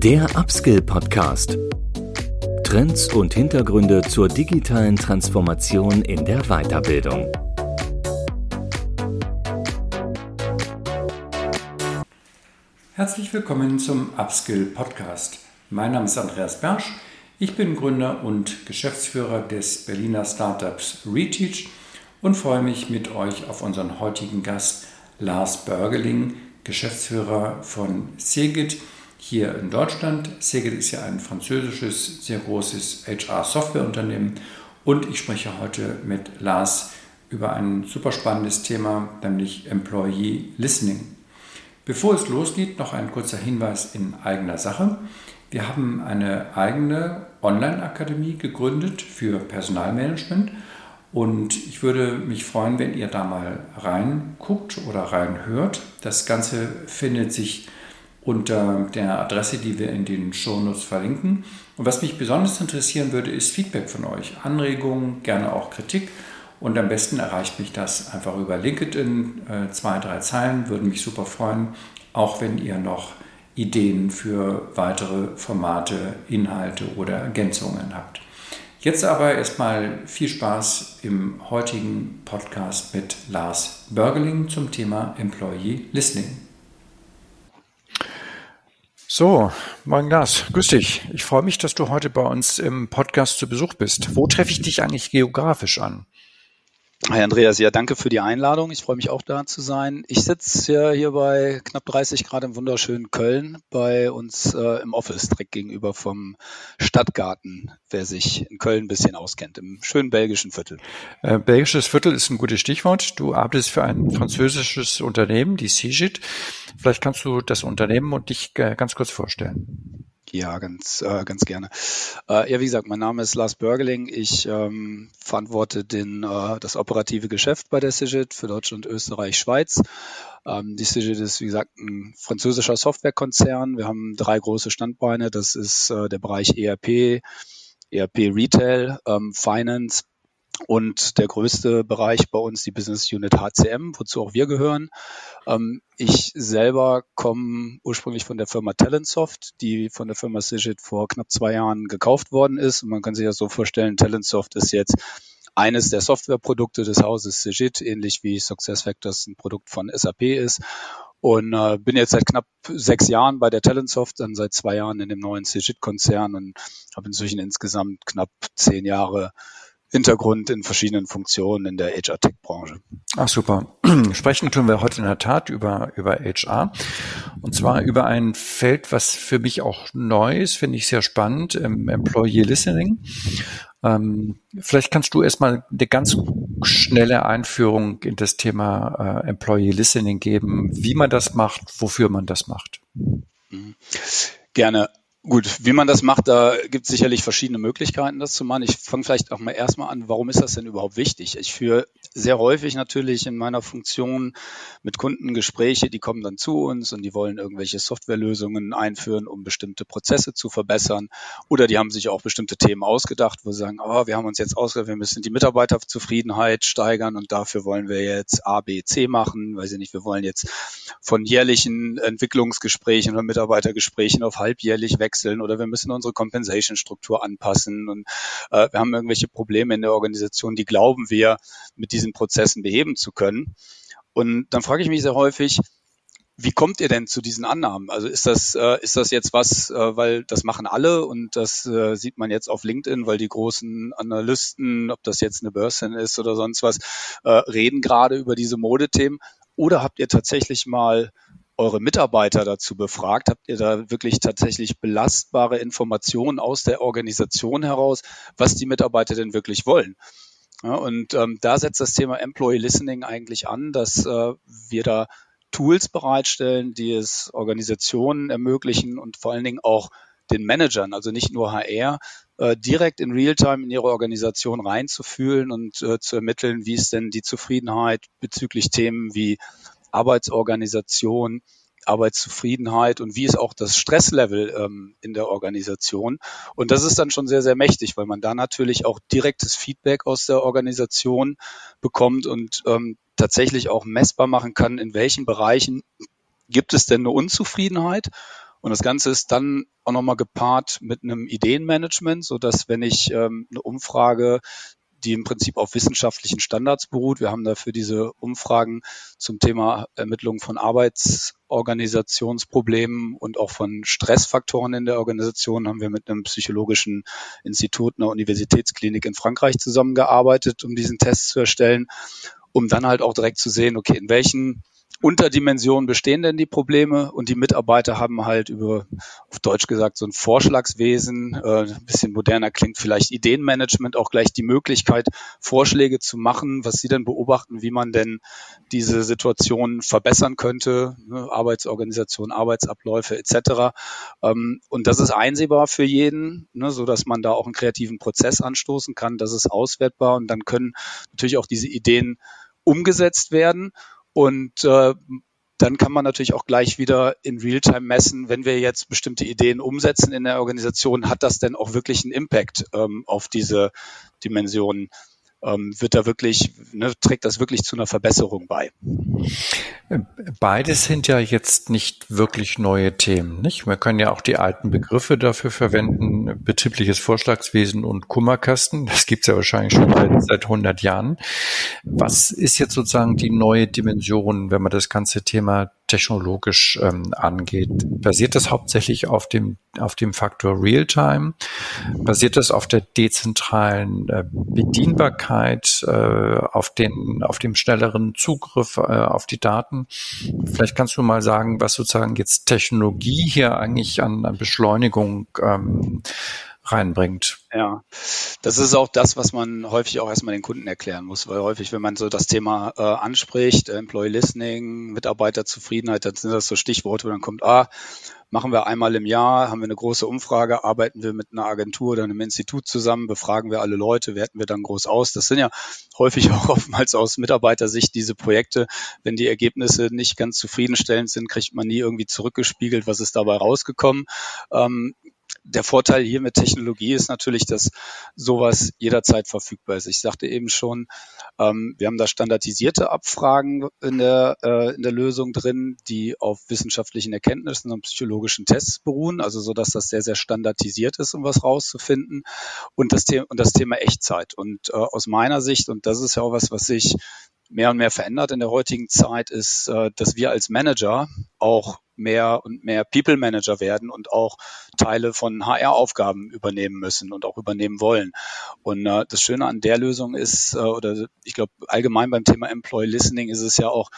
Der Upskill Podcast. Trends und Hintergründe zur digitalen Transformation in der Weiterbildung. Herzlich willkommen zum Upskill Podcast. Mein Name ist Andreas Bersch. Ich bin Gründer und Geschäftsführer des Berliner Startups Reteach und freue mich mit euch auf unseren heutigen Gast Lars Börgeling, Geschäftsführer von Segit hier in Deutschland. Segit ist ja ein französisches, sehr großes HR-Softwareunternehmen und ich spreche heute mit Lars über ein super spannendes Thema, nämlich Employee Listening. Bevor es losgeht, noch ein kurzer Hinweis in eigener Sache. Wir haben eine eigene Online-Akademie gegründet für Personalmanagement und ich würde mich freuen, wenn ihr da mal reinguckt oder reinhört. Das Ganze findet sich unter der Adresse, die wir in den Shownotes verlinken. Und was mich besonders interessieren würde, ist Feedback von euch. Anregungen, gerne auch Kritik. Und am besten erreicht mich das einfach über LinkedIn. Äh, zwei, drei Zeilen würden mich super freuen. Auch wenn ihr noch Ideen für weitere Formate, Inhalte oder Ergänzungen habt. Jetzt aber erstmal viel Spaß im heutigen Podcast mit Lars Börgeling zum Thema Employee Listening. So, moin Lars, grüß dich. Ich freue mich, dass du heute bei uns im Podcast zu Besuch bist. Wo treffe ich dich eigentlich geografisch an? Hi Andreas, ja, danke für die Einladung. Ich freue mich auch da zu sein. Ich sitze ja hier bei knapp 30 Grad im wunderschönen Köln bei uns äh, im Office, direkt gegenüber vom Stadtgarten, wer sich in Köln ein bisschen auskennt, im schönen belgischen Viertel. Äh, belgisches Viertel ist ein gutes Stichwort. Du arbeitest für ein französisches Unternehmen, die Cigit. Vielleicht kannst du das Unternehmen und dich äh, ganz kurz vorstellen. Ja, ganz, äh, ganz gerne. Äh, ja, wie gesagt, mein Name ist Lars Börgeling. Ich ähm, verantworte den, äh, das operative Geschäft bei der Cigit für Deutschland, Österreich, Schweiz. Ähm, die Cigit ist, wie gesagt, ein französischer Softwarekonzern. Wir haben drei große Standbeine. Das ist äh, der Bereich ERP, ERP Retail, ähm, Finance und der größte Bereich bei uns die Business Unit HCM, wozu auch wir gehören. Ähm, ich selber komme ursprünglich von der Firma Talentsoft, die von der Firma Sigit vor knapp zwei Jahren gekauft worden ist. Und man kann sich das so vorstellen, Talentsoft ist jetzt eines der Softwareprodukte des Hauses Sigit, ähnlich wie SuccessFactors ein Produkt von SAP ist. Und äh, bin jetzt seit knapp sechs Jahren bei der Talentsoft, dann seit zwei Jahren in dem neuen Sigit-Konzern und habe inzwischen insgesamt knapp zehn Jahre Hintergrund in verschiedenen Funktionen in der HR-Tech-Branche. Ach super. Sprechen tun wir heute in der Tat über, über HR. Und zwar über ein Feld, was für mich auch neu ist, finde ich sehr spannend, im Employee Listening. Ähm, vielleicht kannst du erstmal eine ganz schnelle Einführung in das Thema äh, Employee Listening geben, wie man das macht, wofür man das macht. Mhm. Gerne. Gut, wie man das macht, da gibt es sicherlich verschiedene Möglichkeiten, das zu machen. Ich fange vielleicht auch mal erstmal an, warum ist das denn überhaupt wichtig? Ich führe sehr häufig natürlich in meiner Funktion mit Kunden Gespräche, die kommen dann zu uns und die wollen irgendwelche Softwarelösungen einführen, um bestimmte Prozesse zu verbessern. Oder die haben sich auch bestimmte Themen ausgedacht, wo sie sagen, oh, wir haben uns jetzt ausgedacht, wir müssen die Mitarbeiterzufriedenheit steigern und dafür wollen wir jetzt A, B, C machen. Weiß ich nicht, wir wollen jetzt von jährlichen Entwicklungsgesprächen oder Mitarbeitergesprächen auf halbjährlich wechseln wechseln oder wir müssen unsere Compensation-Struktur anpassen und äh, wir haben irgendwelche Probleme in der Organisation, die glauben wir mit diesen Prozessen beheben zu können. Und dann frage ich mich sehr häufig, wie kommt ihr denn zu diesen Annahmen? Also ist das, äh, ist das jetzt was, äh, weil das machen alle und das äh, sieht man jetzt auf LinkedIn, weil die großen Analysten, ob das jetzt eine Börse ist oder sonst was, äh, reden gerade über diese Modethemen? Oder habt ihr tatsächlich mal eure Mitarbeiter dazu befragt? Habt ihr da wirklich tatsächlich belastbare Informationen aus der Organisation heraus, was die Mitarbeiter denn wirklich wollen? Ja, und ähm, da setzt das Thema Employee Listening eigentlich an, dass äh, wir da Tools bereitstellen, die es Organisationen ermöglichen und vor allen Dingen auch den Managern, also nicht nur HR, äh, direkt in Realtime in ihre Organisation reinzufühlen und äh, zu ermitteln, wie ist denn die Zufriedenheit bezüglich Themen wie Arbeitsorganisation, Arbeitszufriedenheit und wie ist auch das Stresslevel ähm, in der Organisation. Und das ist dann schon sehr, sehr mächtig, weil man da natürlich auch direktes Feedback aus der Organisation bekommt und ähm, tatsächlich auch messbar machen kann, in welchen Bereichen gibt es denn eine Unzufriedenheit Und das Ganze ist dann auch nochmal gepaart mit einem Ideenmanagement, so dass wenn ich ähm, eine Umfrage die im Prinzip auf wissenschaftlichen Standards beruht. Wir haben dafür diese Umfragen zum Thema Ermittlung von Arbeitsorganisationsproblemen und auch von Stressfaktoren in der Organisation haben wir mit einem psychologischen Institut einer Universitätsklinik in Frankreich zusammengearbeitet, um diesen Test zu erstellen, um dann halt auch direkt zu sehen, okay, in welchen Unterdimensionen bestehen denn die Probleme und die Mitarbeiter haben halt über, auf Deutsch gesagt, so ein Vorschlagswesen, äh, ein bisschen moderner klingt vielleicht Ideenmanagement, auch gleich die Möglichkeit, Vorschläge zu machen, was sie denn beobachten, wie man denn diese Situation verbessern könnte, ne, Arbeitsorganisation, Arbeitsabläufe etc. Ähm, und das ist einsehbar für jeden, ne, so dass man da auch einen kreativen Prozess anstoßen kann, das ist auswertbar und dann können natürlich auch diese Ideen umgesetzt werden. Und äh, dann kann man natürlich auch gleich wieder in Realtime messen, wenn wir jetzt bestimmte Ideen umsetzen in der Organisation, hat das denn auch wirklich einen Impact ähm, auf diese Dimensionen? Ähm, wird da wirklich, ne, trägt das wirklich zu einer Verbesserung bei. Beides sind ja jetzt nicht wirklich neue Themen, nicht? Wir können ja auch die alten Begriffe dafür verwenden, betriebliches Vorschlagswesen und Kummerkasten. Das gibt's ja wahrscheinlich schon seit, seit 100 Jahren. Was ist jetzt sozusagen die neue Dimension, wenn man das ganze Thema technologisch ähm, angeht? Basiert das hauptsächlich auf dem, auf dem Faktor Realtime? Basiert das auf der dezentralen äh, Bedienbarkeit, äh, auf, den, auf dem schnelleren Zugriff äh, auf die Daten? Vielleicht kannst du mal sagen, was sozusagen jetzt Technologie hier eigentlich an, an Beschleunigung ähm, reinbringt. Ja, das ist auch das, was man häufig auch erstmal den Kunden erklären muss, weil häufig, wenn man so das Thema äh, anspricht, Employee Listening, Mitarbeiterzufriedenheit, dann sind das so Stichworte, wo dann kommt, ah, machen wir einmal im Jahr, haben wir eine große Umfrage, arbeiten wir mit einer Agentur oder einem Institut zusammen, befragen wir alle Leute, werten wir dann groß aus. Das sind ja häufig auch oftmals aus Mitarbeitersicht diese Projekte. Wenn die Ergebnisse nicht ganz zufriedenstellend sind, kriegt man nie irgendwie zurückgespiegelt, was ist dabei rausgekommen. Ähm, der Vorteil hier mit Technologie ist natürlich, dass sowas jederzeit verfügbar ist. Ich sagte eben schon, ähm, wir haben da standardisierte Abfragen in der, äh, in der Lösung drin, die auf wissenschaftlichen Erkenntnissen und psychologischen Tests beruhen, also so dass das sehr, sehr standardisiert ist, um was rauszufinden. Und das, The und das Thema Echtzeit. Und äh, aus meiner Sicht, und das ist ja auch was, was sich mehr und mehr verändert in der heutigen Zeit, ist, äh, dass wir als Manager auch mehr und mehr People Manager werden und auch Teile von HR-Aufgaben übernehmen müssen und auch übernehmen wollen. Und äh, das Schöne an der Lösung ist, äh, oder ich glaube allgemein beim Thema Employee Listening ist es ja auch,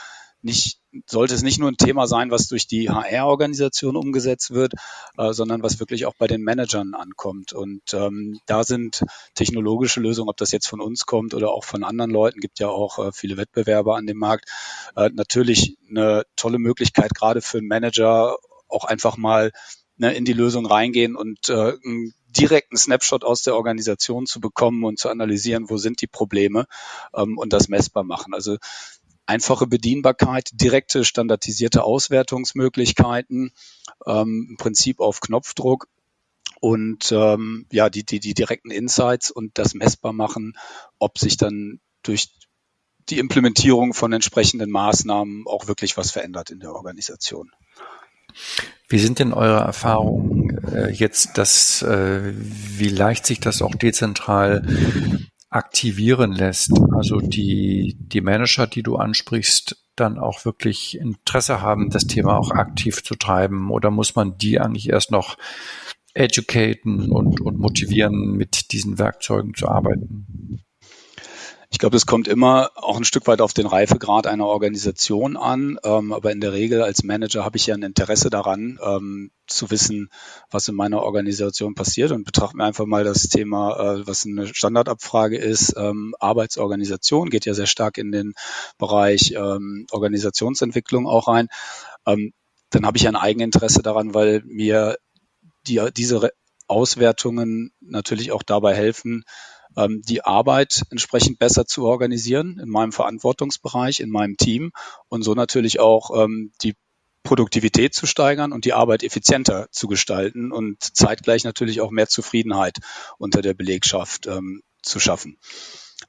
nicht, sollte es nicht nur ein Thema sein, was durch die HR-Organisation umgesetzt wird, äh, sondern was wirklich auch bei den Managern ankommt. Und ähm, da sind technologische Lösungen, ob das jetzt von uns kommt oder auch von anderen Leuten, gibt ja auch äh, viele Wettbewerber an dem Markt, äh, natürlich eine tolle Möglichkeit, gerade für einen Manager auch einfach mal ne, in die Lösung reingehen und äh, einen direkten Snapshot aus der Organisation zu bekommen und zu analysieren, wo sind die Probleme ähm, und das messbar machen. Also einfache Bedienbarkeit, direkte standardisierte Auswertungsmöglichkeiten, ähm, im Prinzip auf Knopfdruck und ähm, ja, die, die, die direkten Insights und das messbar machen, ob sich dann durch die Implementierung von entsprechenden Maßnahmen auch wirklich was verändert in der Organisation. Wie sind denn eure Erfahrungen äh, jetzt, dass äh, wie leicht sich das auch dezentral aktivieren lässt. Also die, die Manager, die du ansprichst, dann auch wirklich Interesse haben, das Thema auch aktiv zu treiben? Oder muss man die eigentlich erst noch educaten und, und motivieren, mit diesen Werkzeugen zu arbeiten? Ich glaube, es kommt immer auch ein Stück weit auf den Reifegrad einer Organisation an. Ähm, aber in der Regel als Manager habe ich ja ein Interesse daran, ähm, zu wissen, was in meiner Organisation passiert und betrachte mir einfach mal das Thema, äh, was eine Standardabfrage ist. Ähm, Arbeitsorganisation geht ja sehr stark in den Bereich ähm, Organisationsentwicklung auch rein. Ähm, dann habe ich ein Eigeninteresse daran, weil mir die, diese Auswertungen natürlich auch dabei helfen, ähm, die Arbeit entsprechend besser zu organisieren in meinem Verantwortungsbereich, in meinem Team und so natürlich auch ähm, die Produktivität zu steigern und die Arbeit effizienter zu gestalten und zeitgleich natürlich auch mehr Zufriedenheit unter der Belegschaft ähm, zu schaffen.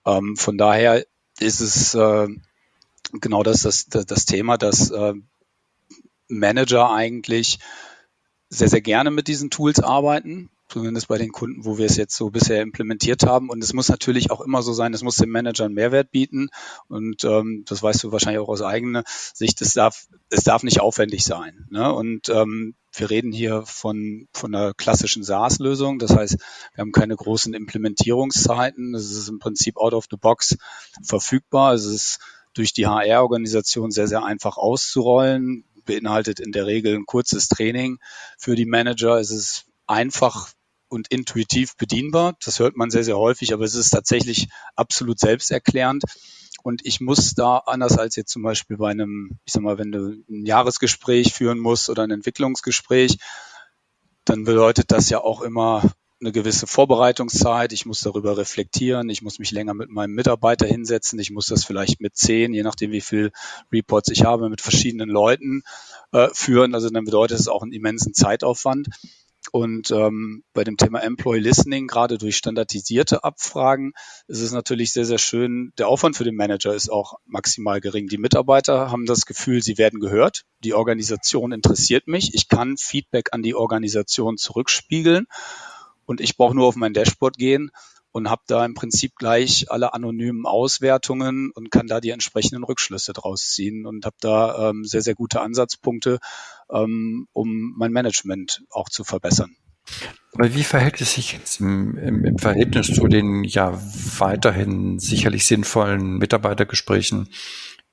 Ähm, von daher ist es äh, genau das, das, das, Thema, dass äh, Manager eigentlich sehr, sehr gerne mit diesen Tools arbeiten zumindest bei den Kunden, wo wir es jetzt so bisher implementiert haben. Und es muss natürlich auch immer so sein, es muss dem Manager einen Mehrwert bieten. Und ähm, das weißt du wahrscheinlich auch aus eigener Sicht, es darf, es darf nicht aufwendig sein. Ne? Und ähm, wir reden hier von, von einer klassischen SaaS-Lösung. Das heißt, wir haben keine großen Implementierungszeiten. Es ist im Prinzip out of the box verfügbar. Es ist durch die HR-Organisation sehr, sehr einfach auszurollen beinhaltet in der Regel ein kurzes Training für die Manager. Es ist einfach und intuitiv bedienbar. Das hört man sehr, sehr häufig, aber es ist tatsächlich absolut selbsterklärend. Und ich muss da anders als jetzt zum Beispiel bei einem, ich sag mal, wenn du ein Jahresgespräch führen musst oder ein Entwicklungsgespräch, dann bedeutet das ja auch immer eine gewisse Vorbereitungszeit. Ich muss darüber reflektieren. Ich muss mich länger mit meinem Mitarbeiter hinsetzen. Ich muss das vielleicht mit zehn, je nachdem wie viel Reports ich habe, mit verschiedenen Leuten äh, führen. Also dann bedeutet es auch einen immensen Zeitaufwand. Und ähm, bei dem Thema Employee Listening, gerade durch standardisierte Abfragen, ist es natürlich sehr, sehr schön. Der Aufwand für den Manager ist auch maximal gering. Die Mitarbeiter haben das Gefühl, sie werden gehört. Die Organisation interessiert mich. Ich kann Feedback an die Organisation zurückspiegeln. Und ich brauche nur auf mein Dashboard gehen und habe da im Prinzip gleich alle anonymen Auswertungen und kann da die entsprechenden Rückschlüsse draus ziehen und habe da ähm, sehr, sehr gute Ansatzpunkte, ähm, um mein Management auch zu verbessern. Aber wie verhält es sich jetzt im, im, im Verhältnis zu den ja weiterhin sicherlich sinnvollen Mitarbeitergesprächen?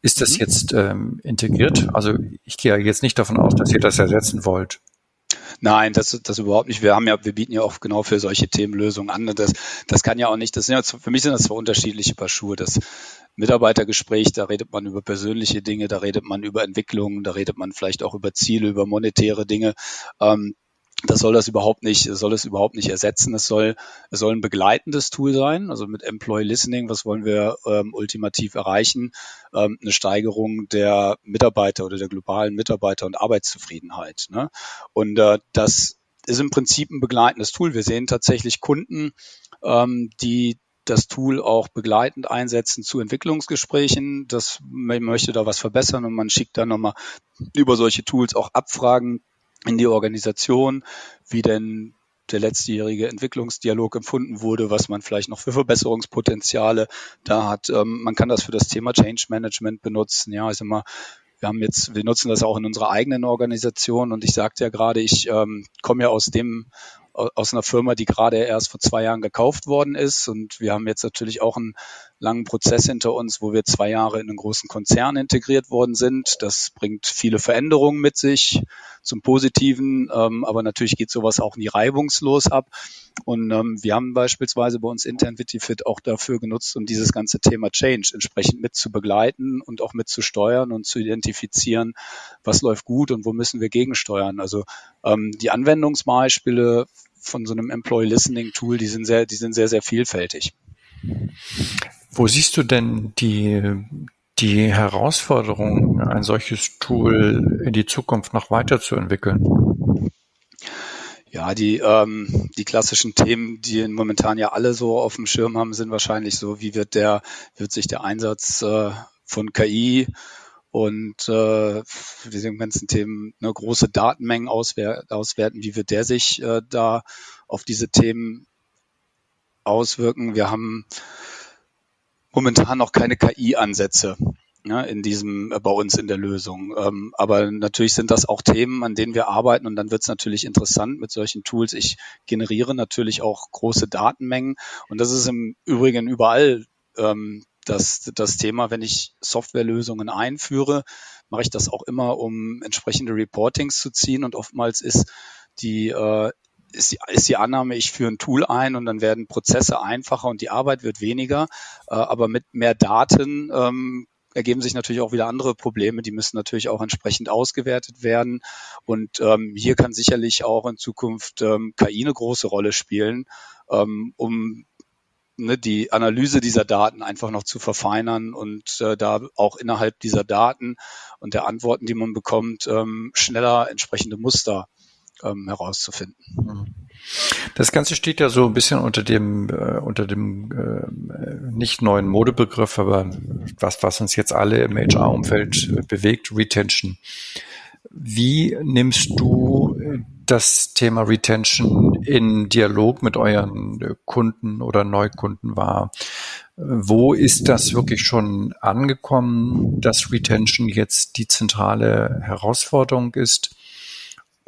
Ist das mhm. jetzt ähm, integriert? Also ich gehe jetzt nicht davon aus, dass ihr das ersetzen wollt. Nein, das, das überhaupt nicht. Wir haben ja, wir bieten ja auch genau für solche Themen Lösungen an. Das, das kann ja auch nicht, das sind ja, für mich sind das zwei unterschiedliche Paar Schuhe. Das Mitarbeitergespräch, da redet man über persönliche Dinge, da redet man über Entwicklungen, da redet man vielleicht auch über Ziele, über monetäre Dinge. Ähm, das soll das überhaupt nicht, soll es überhaupt nicht ersetzen. Es soll, es soll ein begleitendes Tool sein. Also mit Employee Listening, was wollen wir ähm, ultimativ erreichen? Ähm, eine Steigerung der Mitarbeiter oder der globalen Mitarbeiter und Arbeitszufriedenheit. Ne? Und äh, das ist im Prinzip ein begleitendes Tool. Wir sehen tatsächlich Kunden, ähm, die das Tool auch begleitend einsetzen zu Entwicklungsgesprächen. Das, man möchte da was verbessern und man schickt dann nochmal über solche Tools auch Abfragen in die Organisation, wie denn der letztjährige Entwicklungsdialog empfunden wurde, was man vielleicht noch für Verbesserungspotenziale da hat. Ähm, man kann das für das Thema Change Management benutzen. Ja, also immer, wir haben jetzt, wir nutzen das auch in unserer eigenen Organisation und ich sagte ja gerade, ich ähm, komme ja aus dem aus einer Firma, die gerade erst vor zwei Jahren gekauft worden ist. Und wir haben jetzt natürlich auch einen langen Prozess hinter uns, wo wir zwei Jahre in einen großen Konzern integriert worden sind. Das bringt viele Veränderungen mit sich zum Positiven, ähm, aber natürlich geht sowas auch nie reibungslos ab. Und ähm, wir haben beispielsweise bei uns intern Vitifit auch dafür genutzt, um dieses ganze Thema Change entsprechend mit zu begleiten und auch mit zu steuern und zu identifizieren, was läuft gut und wo müssen wir gegensteuern. Also ähm, die Anwendungsbeispiele von so einem Employee Listening Tool, die sind sehr, die sind sehr, sehr vielfältig. Wo siehst du denn die, die Herausforderung, ein solches Tool in die Zukunft noch weiterzuentwickeln? Ja, die, ähm, die klassischen Themen, die momentan ja alle so auf dem Schirm haben, sind wahrscheinlich so, wie wird der, wird sich der Einsatz äh, von KI und äh, diese ganzen Themen ne, große Datenmengen auswer auswerten, wie wird der sich äh, da auf diese Themen auswirken. Wir haben momentan noch keine KI-Ansätze ja, in diesem äh, bei uns in der Lösung. Ähm, aber natürlich sind das auch Themen, an denen wir arbeiten und dann wird es natürlich interessant mit solchen Tools. Ich generiere natürlich auch große Datenmengen und das ist im Übrigen überall ähm, das, das Thema, wenn ich Softwarelösungen einführe, mache ich das auch immer, um entsprechende Reportings zu ziehen. Und oftmals ist die, äh, ist die, ist die Annahme, ich führe ein Tool ein und dann werden Prozesse einfacher und die Arbeit wird weniger. Äh, aber mit mehr Daten ähm, ergeben sich natürlich auch wieder andere Probleme. Die müssen natürlich auch entsprechend ausgewertet werden. Und ähm, hier kann sicherlich auch in Zukunft ähm, KI eine große Rolle spielen, ähm, um ne, die Analyse dieser Daten einfach noch zu verfeinern und äh, da auch innerhalb dieser Daten und der Antworten, die man bekommt, ähm, schneller entsprechende Muster ähm, herauszufinden. Mhm. Das Ganze steht ja so ein bisschen unter dem äh, unter dem äh, nicht neuen Modebegriff, aber was was uns jetzt alle im HR-Umfeld bewegt, Retention. Wie nimmst du das Thema Retention in Dialog mit euren Kunden oder Neukunden wahr? Wo ist das wirklich schon angekommen, dass Retention jetzt die zentrale Herausforderung ist?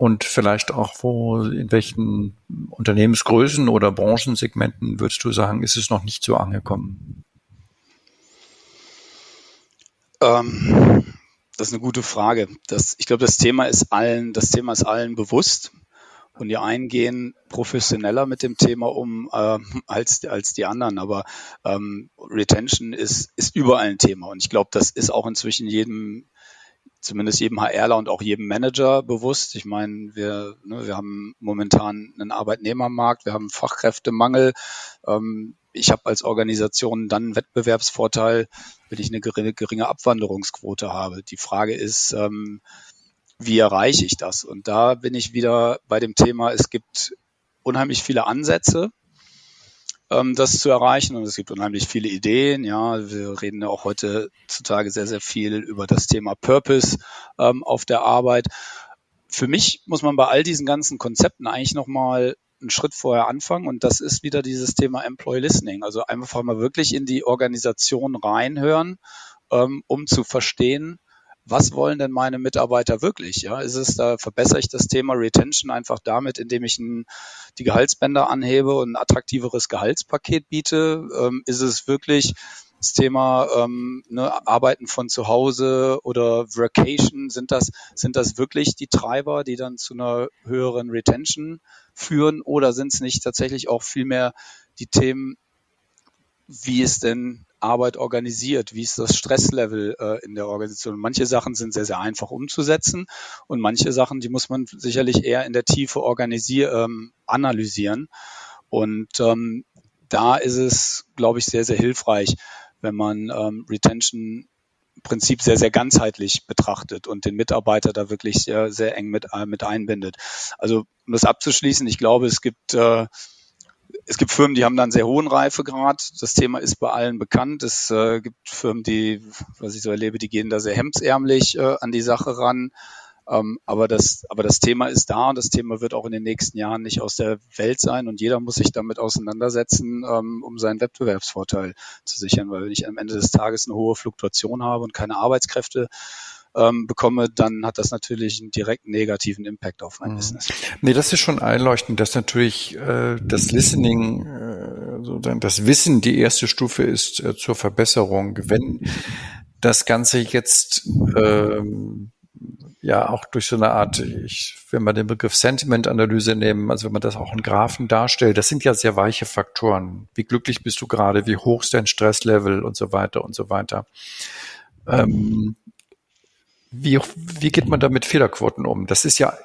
Und vielleicht auch, wo, in welchen Unternehmensgrößen oder Branchensegmenten würdest du sagen, ist es noch nicht so angekommen? Ähm, das ist eine gute Frage. Das, ich glaube, das Thema ist allen, das Thema ist allen bewusst. Und die einen gehen professioneller mit dem Thema um äh, als, als die anderen. Aber ähm, Retention ist, ist überall ein Thema. Und ich glaube, das ist auch inzwischen jedem, zumindest jedem HRler und auch jedem Manager bewusst. Ich meine, wir, ne, wir haben momentan einen Arbeitnehmermarkt, wir haben Fachkräftemangel. Ähm, ich habe als Organisation dann einen Wettbewerbsvorteil, wenn ich eine geringe, geringe Abwanderungsquote habe. Die Frage ist, ähm, wie erreiche ich das? Und da bin ich wieder bei dem Thema, es gibt unheimlich viele Ansätze, ähm, das zu erreichen und es gibt unheimlich viele Ideen. Ja, wir reden ja auch heutzutage sehr, sehr viel über das Thema Purpose ähm, auf der Arbeit. Für mich muss man bei all diesen ganzen Konzepten eigentlich nochmal einen Schritt vorher anfangen und das ist wieder dieses Thema Employee Listening. Also einfach mal wirklich in die Organisation reinhören, ähm, um zu verstehen, was wollen denn meine Mitarbeiter wirklich? Ja, ist es da verbessere ich das Thema Retention einfach damit, indem ich ein, die Gehaltsbänder anhebe und ein attraktiveres Gehaltspaket biete? Ähm, ist es wirklich das Thema ähm, ne, Arbeiten von zu Hause oder Vacation, sind das, sind das wirklich die Treiber, die dann zu einer höheren Retention führen oder sind es nicht tatsächlich auch vielmehr die Themen, wie ist denn Arbeit organisiert, wie ist das Stresslevel äh, in der Organisation. Manche Sachen sind sehr, sehr einfach umzusetzen und manche Sachen, die muss man sicherlich eher in der Tiefe organisieren, ähm, analysieren. Und ähm, da ist es, glaube ich, sehr, sehr hilfreich, wenn man ähm, Retention Prinzip sehr, sehr ganzheitlich betrachtet und den Mitarbeiter da wirklich sehr, sehr eng mit, äh, mit einbindet. Also um das abzuschließen, ich glaube, es gibt äh, es gibt Firmen, die haben dann sehr hohen Reifegrad. Das Thema ist bei allen bekannt. Es äh, gibt Firmen, die, was ich so erlebe, die gehen da sehr hemdsärmlich äh, an die Sache ran. Ähm, aber, das, aber das Thema ist da und das Thema wird auch in den nächsten Jahren nicht aus der Welt sein und jeder muss sich damit auseinandersetzen, ähm, um seinen Wettbewerbsvorteil zu sichern. Weil wenn ich am Ende des Tages eine hohe Fluktuation habe und keine Arbeitskräfte ähm, bekomme, dann hat das natürlich einen direkt negativen Impact auf mein mhm. Business. Nee, das ist schon einleuchtend, dass natürlich äh, das Listening, äh, sozusagen das Wissen die erste Stufe ist äh, zur Verbesserung. Wenn das Ganze jetzt ähm, ja auch durch so eine Art, ich wenn wir den Begriff Sentiment-Analyse nehmen, also wenn man das auch in Graphen darstellt, das sind ja sehr weiche Faktoren. Wie glücklich bist du gerade, wie hoch ist dein Stresslevel und so weiter und so weiter. Ähm, wie, wie geht man da mit Fehlerquoten um? Das ist ja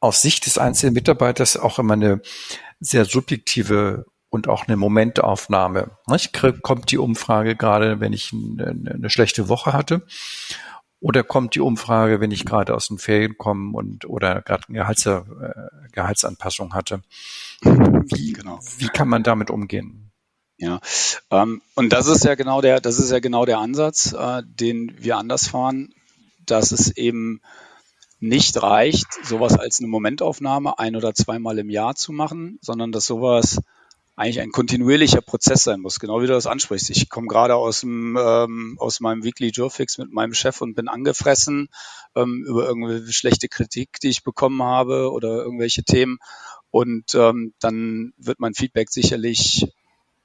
aus Sicht des einzelnen Mitarbeiters auch immer eine sehr subjektive und auch eine Momentaufnahme. Ich krieg, kommt die Umfrage gerade, wenn ich eine, eine, schlechte Woche hatte? Oder kommt die Umfrage, wenn ich gerade aus den Ferien komme und oder gerade eine Gehalts, äh, Gehaltsanpassung hatte? Wie, genau. wie kann man damit umgehen? Ja, ähm, und das ist ja genau der, das ist ja genau der Ansatz, äh, den wir anders fahren dass es eben nicht reicht, sowas als eine Momentaufnahme ein oder zweimal im Jahr zu machen, sondern dass sowas eigentlich ein kontinuierlicher Prozess sein muss, genau wie du das ansprichst. Ich komme gerade aus dem ähm, aus meinem Weekly Joe Fix mit meinem Chef und bin angefressen ähm, über irgendwelche schlechte Kritik, die ich bekommen habe oder irgendwelche Themen. Und ähm, dann wird mein Feedback sicherlich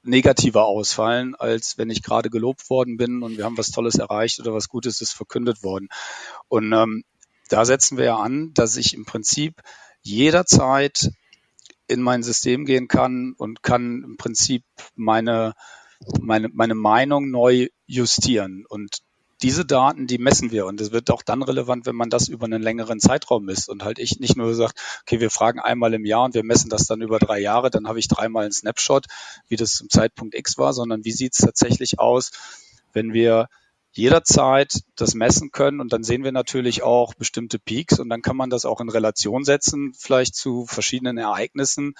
negativer ausfallen, als wenn ich gerade gelobt worden bin und wir haben was Tolles erreicht oder was Gutes ist verkündet worden. Und ähm, da setzen wir ja an, dass ich im Prinzip jederzeit in mein System gehen kann und kann im Prinzip meine, meine, meine Meinung neu justieren. Und diese Daten, die messen wir. Und es wird auch dann relevant, wenn man das über einen längeren Zeitraum misst. Und halt ich nicht nur sagt, okay, wir fragen einmal im Jahr und wir messen das dann über drei Jahre, dann habe ich dreimal einen Snapshot, wie das zum Zeitpunkt X war, sondern wie sieht es tatsächlich aus, wenn wir jederzeit das messen können. Und dann sehen wir natürlich auch bestimmte Peaks und dann kann man das auch in Relation setzen, vielleicht zu verschiedenen Ereignissen,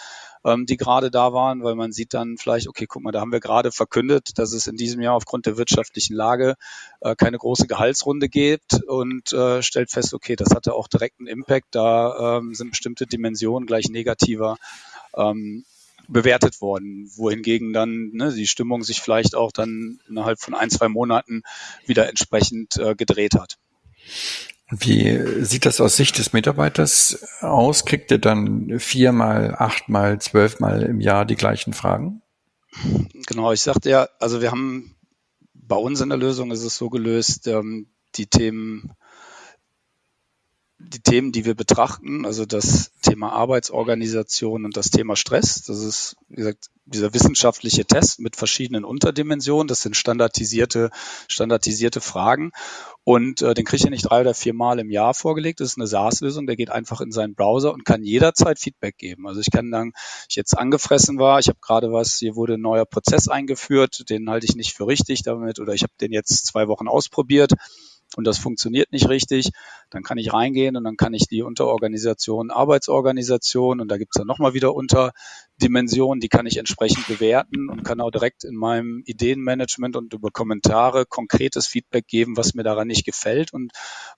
ähm, die gerade da waren, weil man sieht dann vielleicht, okay, guck mal, da haben wir gerade verkündet, dass es in diesem Jahr aufgrund der wirtschaftlichen Lage äh, keine große Gehaltsrunde gibt und äh, stellt fest, okay, das hatte auch direkten Impact, da ähm, sind bestimmte Dimensionen gleich negativer ähm, bewertet worden, wohingegen dann ne, die Stimmung sich vielleicht auch dann innerhalb von ein, zwei Monaten wieder entsprechend äh, gedreht hat. Wie sieht das aus Sicht des Mitarbeiters aus? Kriegt er dann viermal, achtmal, zwölfmal im Jahr die gleichen Fragen? Genau, ich sagte ja, also wir haben bei uns in der Lösung ist es so gelöst, ähm, die Themen die Themen, die wir betrachten, also das Thema Arbeitsorganisation und das Thema Stress, das ist, wie gesagt, dieser wissenschaftliche Test mit verschiedenen Unterdimensionen. Das sind standardisierte, standardisierte Fragen. Und äh, den kriege ich ja nicht drei oder vier Mal im Jahr vorgelegt. Das ist eine SaaS-Lösung, der geht einfach in seinen Browser und kann jederzeit Feedback geben. Also ich kann dann, ich jetzt angefressen war, ich habe gerade was, hier wurde ein neuer Prozess eingeführt, den halte ich nicht für richtig damit oder ich habe den jetzt zwei Wochen ausprobiert und das funktioniert nicht richtig, dann kann ich reingehen und dann kann ich die Unterorganisation, Arbeitsorganisation und da gibt es dann nochmal wieder Unterdimensionen, die kann ich entsprechend bewerten und kann auch direkt in meinem Ideenmanagement und über Kommentare konkretes Feedback geben, was mir daran nicht gefällt und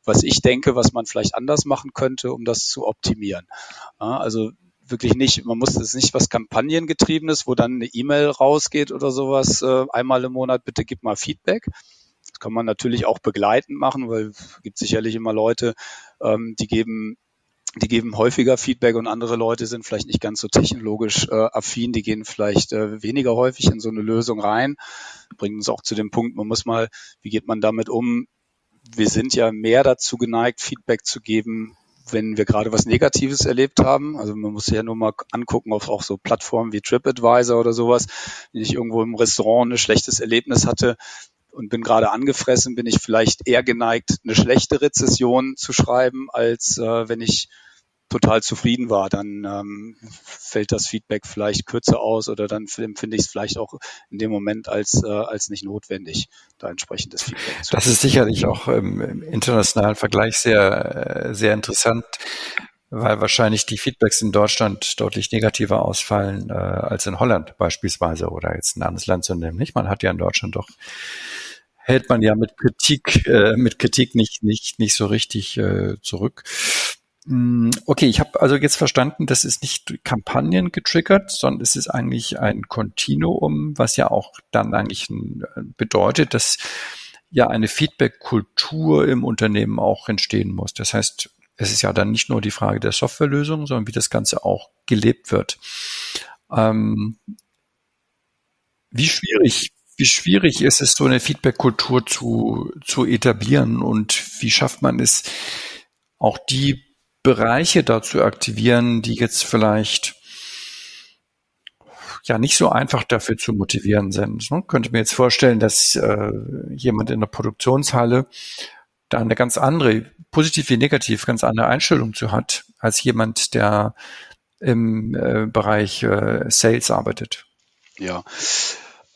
was ich denke, was man vielleicht anders machen könnte, um das zu optimieren. Ja, also wirklich nicht, man muss es nicht was Kampagnengetriebenes, wo dann eine E-Mail rausgeht oder sowas, äh, einmal im Monat, bitte gib mal Feedback, das kann man natürlich auch begleitend machen, weil es gibt sicherlich immer Leute, ähm, die geben die geben häufiger Feedback und andere Leute sind vielleicht nicht ganz so technologisch äh, affin, die gehen vielleicht äh, weniger häufig in so eine Lösung rein. Bringt uns auch zu dem Punkt, man muss mal, wie geht man damit um? Wir sind ja mehr dazu geneigt, Feedback zu geben, wenn wir gerade was Negatives erlebt haben. Also man muss ja nur mal angucken auf auch so Plattformen wie TripAdvisor oder sowas. Wenn ich irgendwo im Restaurant ein schlechtes Erlebnis hatte, und bin gerade angefressen, bin ich vielleicht eher geneigt, eine schlechte Rezession zu schreiben, als äh, wenn ich total zufrieden war, dann ähm, fällt das Feedback vielleicht kürzer aus oder dann empfinde ich es vielleicht auch in dem Moment als, äh, als nicht notwendig, da entsprechendes Feedback zu Das ist sicherlich auch im internationalen Vergleich sehr, äh, sehr interessant, weil wahrscheinlich die Feedbacks in Deutschland deutlich negativer ausfallen äh, als in Holland beispielsweise oder jetzt ein anderes Land zu nehmen. Nicht? Man hat ja in Deutschland doch hält man ja mit Kritik, äh, mit Kritik nicht, nicht, nicht so richtig äh, zurück. Mm, okay, ich habe also jetzt verstanden, das ist nicht Kampagnen getriggert, sondern es ist eigentlich ein Kontinuum, was ja auch dann eigentlich bedeutet, dass ja eine Feedback-Kultur im Unternehmen auch entstehen muss. Das heißt, es ist ja dann nicht nur die Frage der Softwarelösung, sondern wie das Ganze auch gelebt wird. Ähm, wie schwierig wie schwierig ist es, so eine Feedback-Kultur zu, zu etablieren und wie schafft man es, auch die Bereiche da zu aktivieren, die jetzt vielleicht ja nicht so einfach dafür zu motivieren sind. Ne? Könnte mir jetzt vorstellen, dass äh, jemand in der Produktionshalle da eine ganz andere, positiv wie negativ, ganz andere Einstellung zu hat, als jemand, der im äh, Bereich äh, Sales arbeitet. Ja,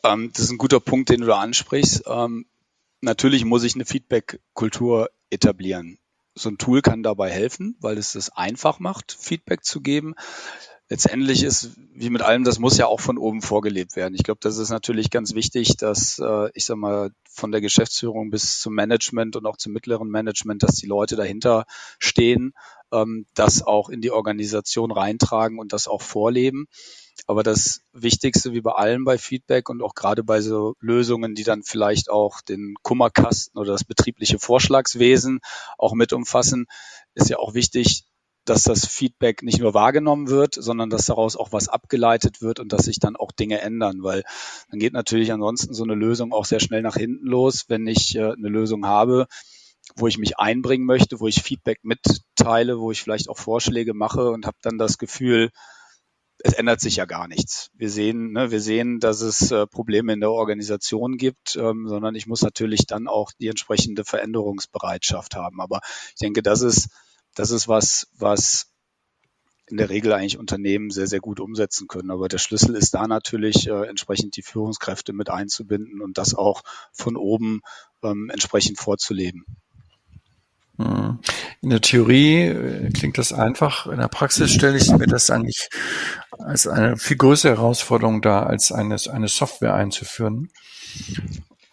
ähm, das ist ein guter Punkt, den du da ansprichst. Ähm, natürlich muss ich eine Feedback-Kultur etablieren. So ein Tool kann dabei helfen, weil es das einfach macht, Feedback zu geben. Letztendlich ist, wie mit allem, das muss ja auch von oben vorgelebt werden. Ich glaube, das ist natürlich ganz wichtig, dass, äh, ich sag mal, von der Geschäftsführung bis zum Management und auch zum mittleren Management, dass die Leute dahinter stehen, ähm, das auch in die Organisation reintragen und das auch vorleben. Aber das Wichtigste, wie bei allem bei Feedback und auch gerade bei so Lösungen, die dann vielleicht auch den Kummerkasten oder das betriebliche Vorschlagswesen auch mit umfassen, ist ja auch wichtig, dass das Feedback nicht nur wahrgenommen wird, sondern dass daraus auch was abgeleitet wird und dass sich dann auch Dinge ändern, weil dann geht natürlich ansonsten so eine Lösung auch sehr schnell nach hinten los, wenn ich äh, eine Lösung habe, wo ich mich einbringen möchte, wo ich Feedback mitteile, wo ich vielleicht auch Vorschläge mache und habe dann das Gefühl, es ändert sich ja gar nichts. Wir sehen, ne, wir sehen, dass es äh, Probleme in der Organisation gibt, ähm, sondern ich muss natürlich dann auch die entsprechende Veränderungsbereitschaft haben. Aber ich denke, das ist, das ist was, was in der Regel eigentlich Unternehmen sehr, sehr gut umsetzen können. Aber der Schlüssel ist da natürlich, äh, entsprechend die Führungskräfte mit einzubinden und das auch von oben ähm, entsprechend vorzuleben. Hm. In der Theorie äh, klingt das einfach. In der Praxis stelle ich mir das eigentlich als eine viel größere Herausforderung dar, als eine, eine Software einzuführen.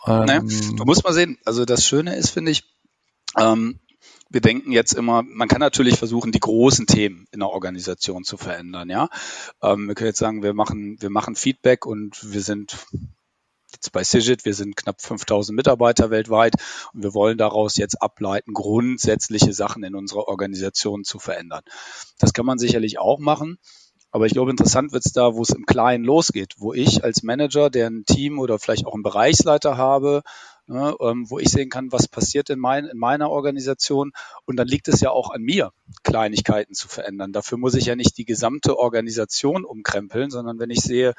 Naja, ähm, du musst mal sehen, also das Schöne ist, finde ich, ähm, wir denken jetzt immer, man kann natürlich versuchen, die großen Themen in der Organisation zu verändern, ja. Ähm, wir können jetzt sagen, wir machen, wir machen Feedback und wir sind jetzt bei Sigit, wir sind knapp 5000 Mitarbeiter weltweit und wir wollen daraus jetzt ableiten, grundsätzliche Sachen in unserer Organisation zu verändern. Das kann man sicherlich auch machen. Aber ich glaube, interessant wird es da, wo es im Kleinen losgeht, wo ich als Manager, der ein Team oder vielleicht auch einen Bereichsleiter habe, ne, ähm, wo ich sehen kann, was passiert in, mein, in meiner Organisation. Und dann liegt es ja auch an mir, Kleinigkeiten zu verändern. Dafür muss ich ja nicht die gesamte Organisation umkrempeln, sondern wenn ich sehe,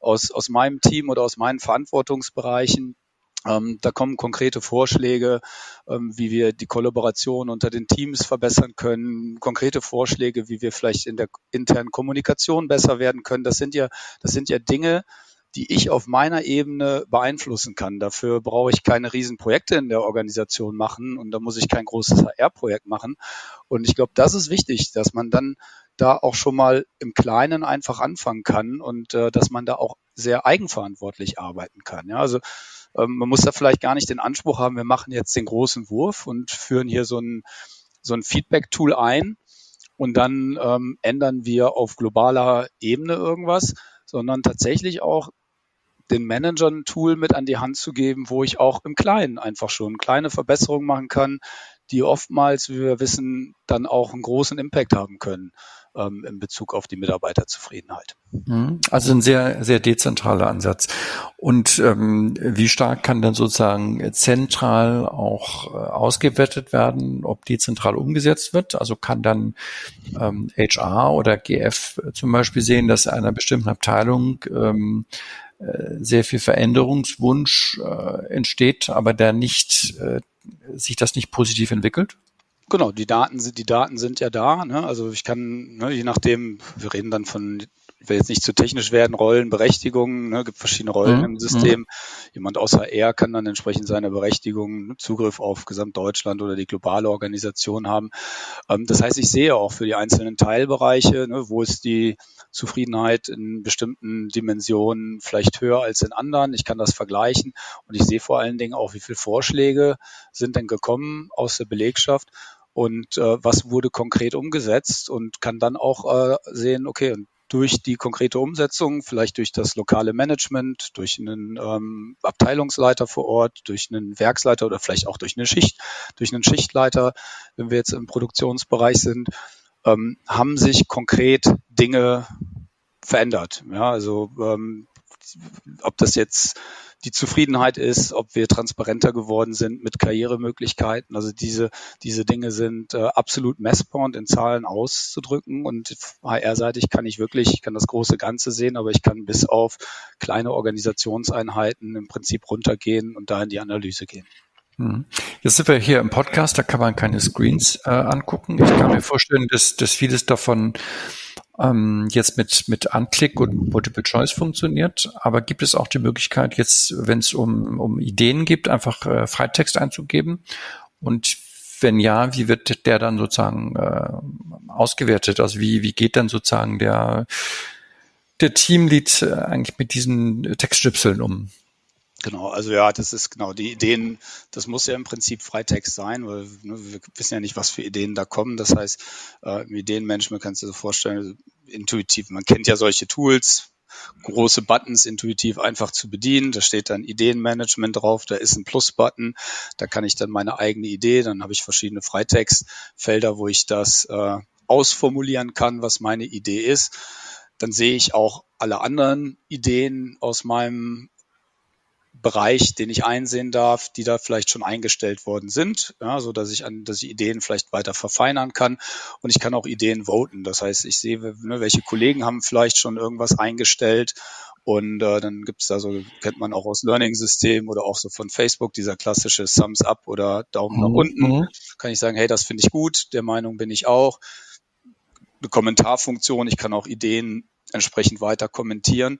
aus, aus meinem Team oder aus meinen Verantwortungsbereichen. Ähm, da kommen konkrete Vorschläge, ähm, wie wir die Kollaboration unter den Teams verbessern können, konkrete Vorschläge, wie wir vielleicht in der internen Kommunikation besser werden können. Das sind ja, das sind ja Dinge, die ich auf meiner Ebene beeinflussen kann. Dafür brauche ich keine Riesenprojekte in der Organisation machen und da muss ich kein großes HR-Projekt machen. Und ich glaube, das ist wichtig, dass man dann da auch schon mal im Kleinen einfach anfangen kann und äh, dass man da auch sehr eigenverantwortlich arbeiten kann. Ja, also ähm, man muss da vielleicht gar nicht den Anspruch haben, wir machen jetzt den großen Wurf und führen hier so ein, so ein Feedback-Tool ein und dann ähm, ändern wir auf globaler Ebene irgendwas, sondern tatsächlich auch den Managern ein Tool mit an die Hand zu geben, wo ich auch im Kleinen einfach schon kleine Verbesserungen machen kann, die oftmals, wie wir wissen, dann auch einen großen Impact haben können ähm, in Bezug auf die Mitarbeiterzufriedenheit. Mhm. Also ein sehr, sehr dezentraler Ansatz. Und ähm, wie stark kann dann sozusagen zentral auch äh, ausgewertet werden, ob dezentral umgesetzt wird? Also kann dann ähm, HR oder GF zum Beispiel sehen, dass einer bestimmten Abteilung ähm, äh, sehr viel Veränderungswunsch äh, entsteht, aber der nicht äh, sich das nicht positiv entwickelt? Genau, die Daten sind, die Daten sind ja da. Ne? Also ich kann, ne, je nachdem, wir reden dann von, ich will jetzt nicht zu technisch werden, Rollenberechtigungen, ne, gibt verschiedene Rollen mhm. im System. Mhm. Jemand außer er kann dann entsprechend seine Berechtigung, Zugriff auf Gesamtdeutschland oder die globale Organisation haben. Ähm, das heißt, ich sehe auch für die einzelnen Teilbereiche, ne, wo ist die Zufriedenheit in bestimmten Dimensionen vielleicht höher als in anderen. Ich kann das vergleichen und ich sehe vor allen Dingen auch, wie viele Vorschläge sind denn gekommen aus der Belegschaft und äh, was wurde konkret umgesetzt und kann dann auch äh, sehen, okay, und durch die konkrete Umsetzung, vielleicht durch das lokale Management, durch einen ähm, Abteilungsleiter vor Ort, durch einen Werksleiter oder vielleicht auch durch eine Schicht, durch einen Schichtleiter, wenn wir jetzt im Produktionsbereich sind, ähm, haben sich konkret Dinge verändert. Ja, also ähm, ob das jetzt die Zufriedenheit ist, ob wir transparenter geworden sind mit Karrieremöglichkeiten. Also diese, diese Dinge sind äh, absolut messbar und in Zahlen auszudrücken. Und HR-seitig kann ich wirklich, ich kann das große Ganze sehen, aber ich kann bis auf kleine Organisationseinheiten im Prinzip runtergehen und da in die Analyse gehen. Hm. Jetzt sind wir hier im Podcast, da kann man keine Screens äh, angucken. Ich kann mir vorstellen, dass, dass vieles davon ähm, jetzt mit, mit Anklick und Multiple Choice funktioniert. Aber gibt es auch die Möglichkeit, jetzt, wenn es um, um Ideen gibt, einfach äh, Freitext einzugeben? Und wenn ja, wie wird der dann sozusagen äh, ausgewertet? Also wie, wie geht dann sozusagen der, der Teamlead äh, eigentlich mit diesen Textschnipseln um? Genau, also ja, das ist genau die Ideen, das muss ja im Prinzip Freitext sein, weil ne, wir wissen ja nicht, was für Ideen da kommen. Das heißt, äh, im Ideenmanagement kannst du dir so vorstellen, intuitiv, man kennt ja solche Tools, große Buttons intuitiv einfach zu bedienen. Da steht dann Ideenmanagement drauf, da ist ein Plus-Button, da kann ich dann meine eigene Idee, dann habe ich verschiedene Freitextfelder, wo ich das äh, ausformulieren kann, was meine Idee ist. Dann sehe ich auch alle anderen Ideen aus meinem Bereich, den ich einsehen darf, die da vielleicht schon eingestellt worden sind, ja, so dass ich an, dass ich Ideen vielleicht weiter verfeinern kann und ich kann auch Ideen voten. Das heißt, ich sehe, ne, welche Kollegen haben vielleicht schon irgendwas eingestellt und äh, dann gibt's da so, kennt man auch aus Learning-System oder auch so von Facebook, dieser klassische Thumbs up oder Daumen nach mhm. unten. Mhm. Kann ich sagen, hey, das finde ich gut, der Meinung bin ich auch eine Kommentarfunktion, ich kann auch Ideen entsprechend weiter kommentieren.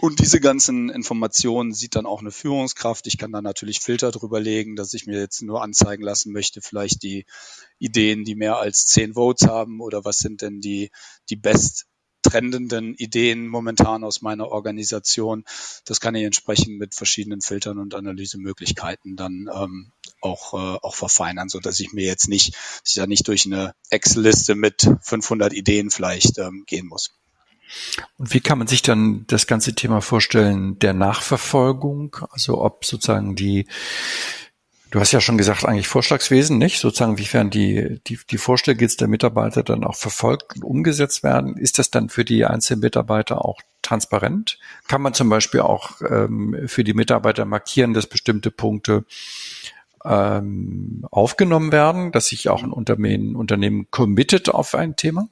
Und diese ganzen Informationen sieht dann auch eine Führungskraft. Ich kann da natürlich Filter drüber legen, dass ich mir jetzt nur anzeigen lassen möchte, vielleicht die Ideen, die mehr als zehn Votes haben oder was sind denn die, die best trendenden Ideen momentan aus meiner Organisation. Das kann ich entsprechend mit verschiedenen Filtern und Analysemöglichkeiten dann ähm, auch, äh, auch verfeinern, so dass ich mir jetzt nicht, dass ich da nicht durch eine Excel-Liste mit 500 Ideen vielleicht ähm, gehen muss. Und wie kann man sich dann das ganze Thema vorstellen der Nachverfolgung? Also ob sozusagen die Du hast ja schon gesagt, eigentlich Vorschlagswesen, nicht? Sozusagen, wiefern die, die, die Vorschläge jetzt der Mitarbeiter dann auch verfolgt und umgesetzt werden. Ist das dann für die einzelnen Mitarbeiter auch transparent? Kann man zum Beispiel auch ähm, für die Mitarbeiter markieren, dass bestimmte Punkte ähm, aufgenommen werden, dass sich auch ein Unternehmen, Unternehmen committet auf ein Thema?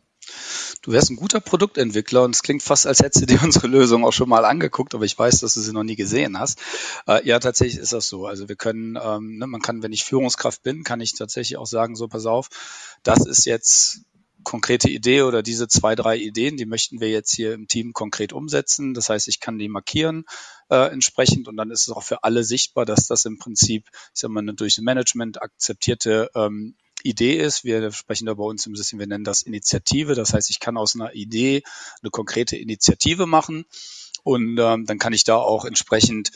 Du wärst ein guter Produktentwickler und es klingt fast, als hättest du dir unsere Lösung auch schon mal angeguckt, aber ich weiß, dass du sie noch nie gesehen hast. Äh, ja, tatsächlich ist das so. Also wir können, ähm, ne, man kann, wenn ich Führungskraft bin, kann ich tatsächlich auch sagen, so pass auf, das ist jetzt konkrete Idee oder diese zwei, drei Ideen, die möchten wir jetzt hier im Team konkret umsetzen. Das heißt, ich kann die markieren äh, entsprechend und dann ist es auch für alle sichtbar, dass das im Prinzip, ich sag mal, eine durch Management akzeptierte ähm, Idee ist. Wir sprechen da bei uns im System, wir nennen das Initiative. Das heißt, ich kann aus einer Idee eine konkrete Initiative machen und ähm, dann kann ich da auch entsprechend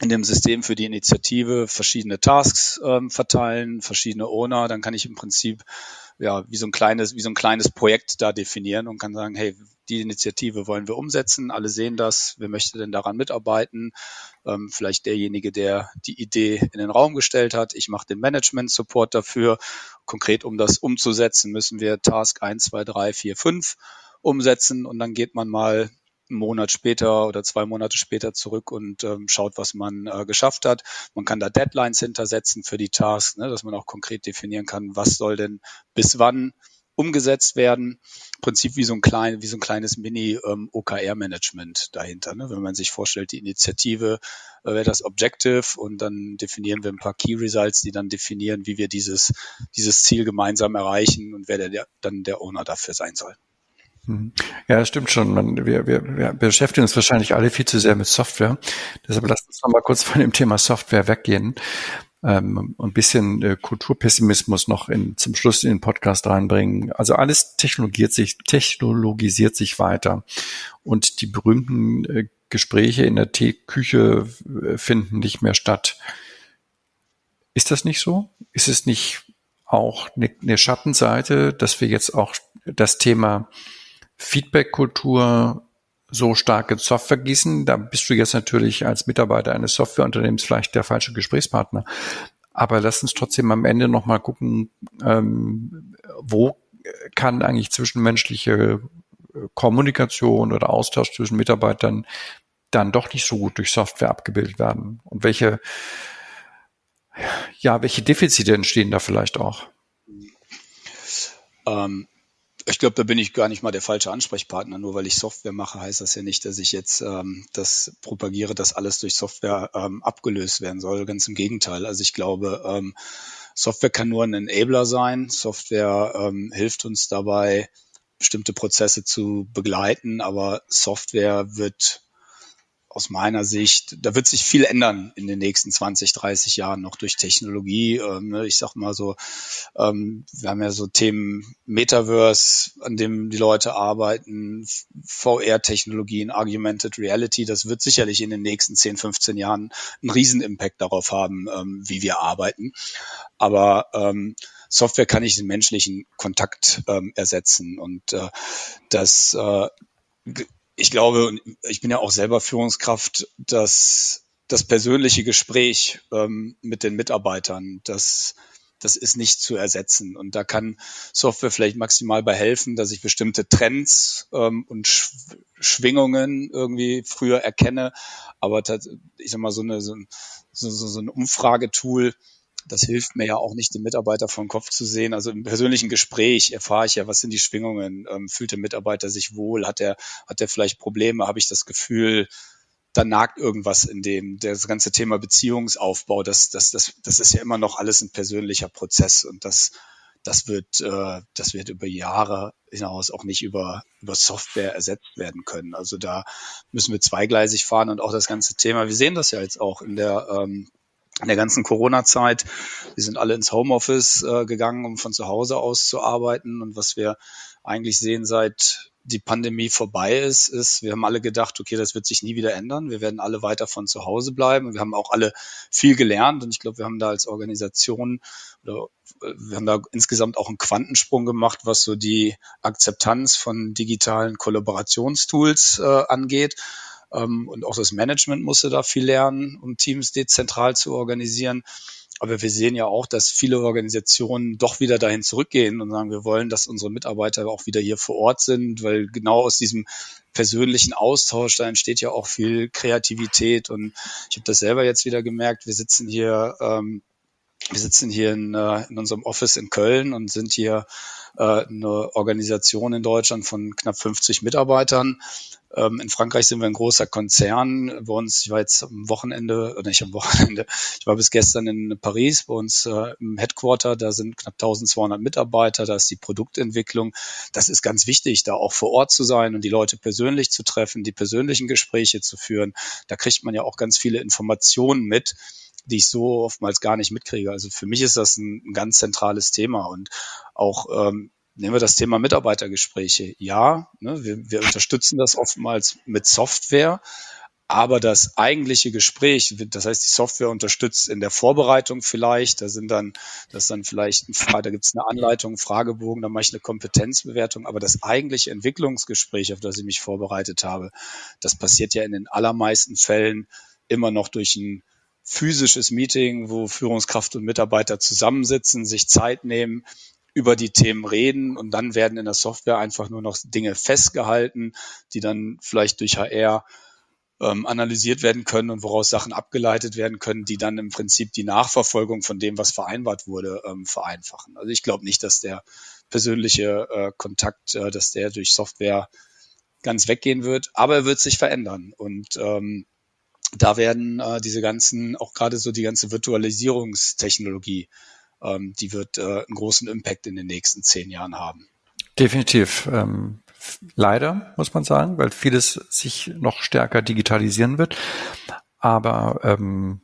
in dem System für die Initiative verschiedene Tasks ähm, verteilen, verschiedene Owner. Dann kann ich im Prinzip ja wie so ein kleines wie so ein kleines Projekt da definieren und kann sagen, hey, die Initiative wollen wir umsetzen. Alle sehen das. Wer möchte denn daran mitarbeiten? Ähm, vielleicht derjenige, der die Idee in den Raum gestellt hat. Ich mache den Management-Support dafür. Konkret, um das umzusetzen, müssen wir Task 1, 2, 3, 4, 5 umsetzen und dann geht man mal einen Monat später oder zwei Monate später zurück und ähm, schaut, was man äh, geschafft hat. Man kann da Deadlines hintersetzen für die Tasks, ne, dass man auch konkret definieren kann, was soll denn bis wann umgesetzt werden. Im Prinzip wie so ein klein, wie so ein kleines Mini ähm, dahinter. Ne? Wenn man sich vorstellt, die Initiative äh, wäre das Objective und dann definieren wir ein paar Key Results, die dann definieren, wie wir dieses, dieses Ziel gemeinsam erreichen und wer der, der, dann der Owner dafür sein soll. Mhm. Ja, das stimmt schon. Man, wir, wir, wir beschäftigen uns wahrscheinlich alle viel zu sehr mit Software. Deshalb lasst uns noch mal kurz von dem Thema Software weggehen ähm, ein bisschen äh, Kulturpessimismus noch in, zum Schluss in den Podcast reinbringen. Also alles technologiert sich, technologisiert sich weiter. Und die berühmten äh, Gespräche in der Teeküche äh, finden nicht mehr statt. Ist das nicht so? Ist es nicht auch eine, eine Schattenseite, dass wir jetzt auch das Thema Feedback-Kultur so stark ins Software gießen. Da bist du jetzt natürlich als Mitarbeiter eines Softwareunternehmens vielleicht der falsche Gesprächspartner. Aber lass uns trotzdem am Ende nochmal gucken, ähm, wo kann eigentlich zwischenmenschliche Kommunikation oder Austausch zwischen Mitarbeitern dann doch nicht so gut durch Software abgebildet werden? Und welche, ja, welche Defizite entstehen da vielleicht auch? Ähm, ich glaube, da bin ich gar nicht mal der falsche Ansprechpartner. Nur weil ich Software mache, heißt das ja nicht, dass ich jetzt ähm, das propagiere, dass alles durch Software ähm, abgelöst werden soll. Ganz im Gegenteil. Also ich glaube, ähm, Software kann nur ein Enabler sein. Software ähm, hilft uns dabei, bestimmte Prozesse zu begleiten, aber Software wird aus meiner Sicht, da wird sich viel ändern in den nächsten 20, 30 Jahren noch durch Technologie. Ähm, ne, ich sag mal so, ähm, wir haben ja so Themen Metaverse, an dem die Leute arbeiten, VR-Technologien, Augmented Reality. Das wird sicherlich in den nächsten 10, 15 Jahren einen Riesen-Impact darauf haben, ähm, wie wir arbeiten. Aber Software kann nicht den menschlichen Kontakt ersetzen und äh, das äh, ich glaube, ich bin ja auch selber Führungskraft, dass das persönliche Gespräch ähm, mit den Mitarbeitern, das, das ist nicht zu ersetzen. Und da kann Software vielleicht maximal bei helfen, dass ich bestimmte Trends ähm, und Sch Schwingungen irgendwie früher erkenne. Aber ich sag mal, so, eine, so, so, so ein Umfragetool, das hilft mir ja auch nicht, den Mitarbeiter vom Kopf zu sehen. Also im persönlichen Gespräch erfahre ich ja, was sind die Schwingungen? Ähm, fühlt der Mitarbeiter sich wohl? Hat er, hat er vielleicht Probleme? Habe ich das Gefühl, da nagt irgendwas in dem, das ganze Thema Beziehungsaufbau, das, das, das, das ist ja immer noch alles ein persönlicher Prozess und das, das wird, äh, das wird über Jahre hinaus auch nicht über, über Software ersetzt werden können. Also da müssen wir zweigleisig fahren und auch das ganze Thema, wir sehen das ja jetzt auch in der, ähm, in der ganzen Corona-Zeit. Wir sind alle ins Homeoffice äh, gegangen, um von zu Hause aus zu arbeiten. Und was wir eigentlich sehen seit die Pandemie vorbei ist, ist, wir haben alle gedacht, okay, das wird sich nie wieder ändern. Wir werden alle weiter von zu Hause bleiben. Wir haben auch alle viel gelernt und ich glaube, wir haben da als Organisation oder äh, wir haben da insgesamt auch einen Quantensprung gemacht, was so die Akzeptanz von digitalen Kollaborationstools äh, angeht. Ähm, und auch das Management musste da viel lernen, um Teams dezentral zu organisieren. Aber wir sehen ja auch, dass viele Organisationen doch wieder dahin zurückgehen und sagen, wir wollen, dass unsere Mitarbeiter auch wieder hier vor Ort sind, weil genau aus diesem persönlichen Austausch, da entsteht ja auch viel Kreativität. Und ich habe das selber jetzt wieder gemerkt. Wir sitzen hier, ähm, wir sitzen hier in, äh, in unserem Office in Köln und sind hier äh, eine Organisation in Deutschland von knapp 50 Mitarbeitern. Ähm, in Frankreich sind wir ein großer Konzern. Bei uns, ich war jetzt am Wochenende, oder nicht am Wochenende, ich war bis gestern in Paris, bei uns äh, im Headquarter, da sind knapp 1200 Mitarbeiter, da ist die Produktentwicklung. Das ist ganz wichtig, da auch vor Ort zu sein und die Leute persönlich zu treffen, die persönlichen Gespräche zu führen. Da kriegt man ja auch ganz viele Informationen mit die ich so oftmals gar nicht mitkriege. Also für mich ist das ein, ein ganz zentrales Thema und auch ähm, Nehmen wir das Thema Mitarbeitergespräche. Ja, ne, wir, wir unterstützen das oftmals mit Software, aber das eigentliche Gespräch, das heißt, die Software unterstützt in der Vorbereitung vielleicht, da sind dann, das ist dann vielleicht ein da gibt es eine Anleitung, einen Fragebogen, da mache ich eine Kompetenzbewertung, aber das eigentliche Entwicklungsgespräch, auf das ich mich vorbereitet habe, das passiert ja in den allermeisten Fällen immer noch durch ein physisches Meeting, wo Führungskraft und Mitarbeiter zusammensitzen, sich Zeit nehmen, über die Themen reden und dann werden in der Software einfach nur noch Dinge festgehalten, die dann vielleicht durch HR ähm, analysiert werden können und woraus Sachen abgeleitet werden können, die dann im Prinzip die Nachverfolgung von dem, was vereinbart wurde, ähm, vereinfachen. Also ich glaube nicht, dass der persönliche äh, Kontakt, äh, dass der durch Software ganz weggehen wird, aber er wird sich verändern und ähm, da werden äh, diese ganzen, auch gerade so die ganze Virtualisierungstechnologie ähm, die wird äh, einen großen Impact in den nächsten zehn Jahren haben. Definitiv. Ähm, leider, muss man sagen, weil vieles sich noch stärker digitalisieren wird. Aber ähm,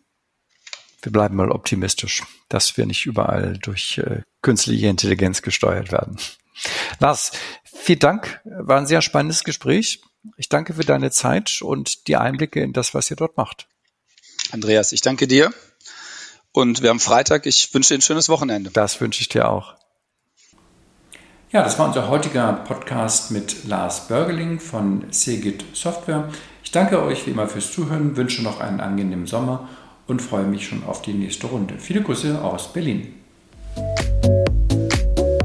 wir bleiben mal optimistisch, dass wir nicht überall durch äh, künstliche Intelligenz gesteuert werden. Lars, vielen Dank. War ein sehr spannendes Gespräch. Ich danke für deine Zeit und die Einblicke in das, was ihr dort macht. Andreas, ich danke dir. Und wir haben Freitag. Ich wünsche dir ein schönes Wochenende. Das wünsche ich dir auch. Ja, das war unser heutiger Podcast mit Lars Börgeling von Segit Software. Ich danke euch wie immer fürs Zuhören, wünsche noch einen angenehmen Sommer und freue mich schon auf die nächste Runde. Viele Grüße aus Berlin.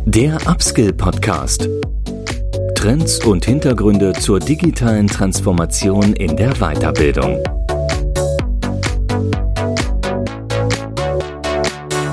Der Upskill Podcast. Trends und Hintergründe zur digitalen Transformation in der Weiterbildung.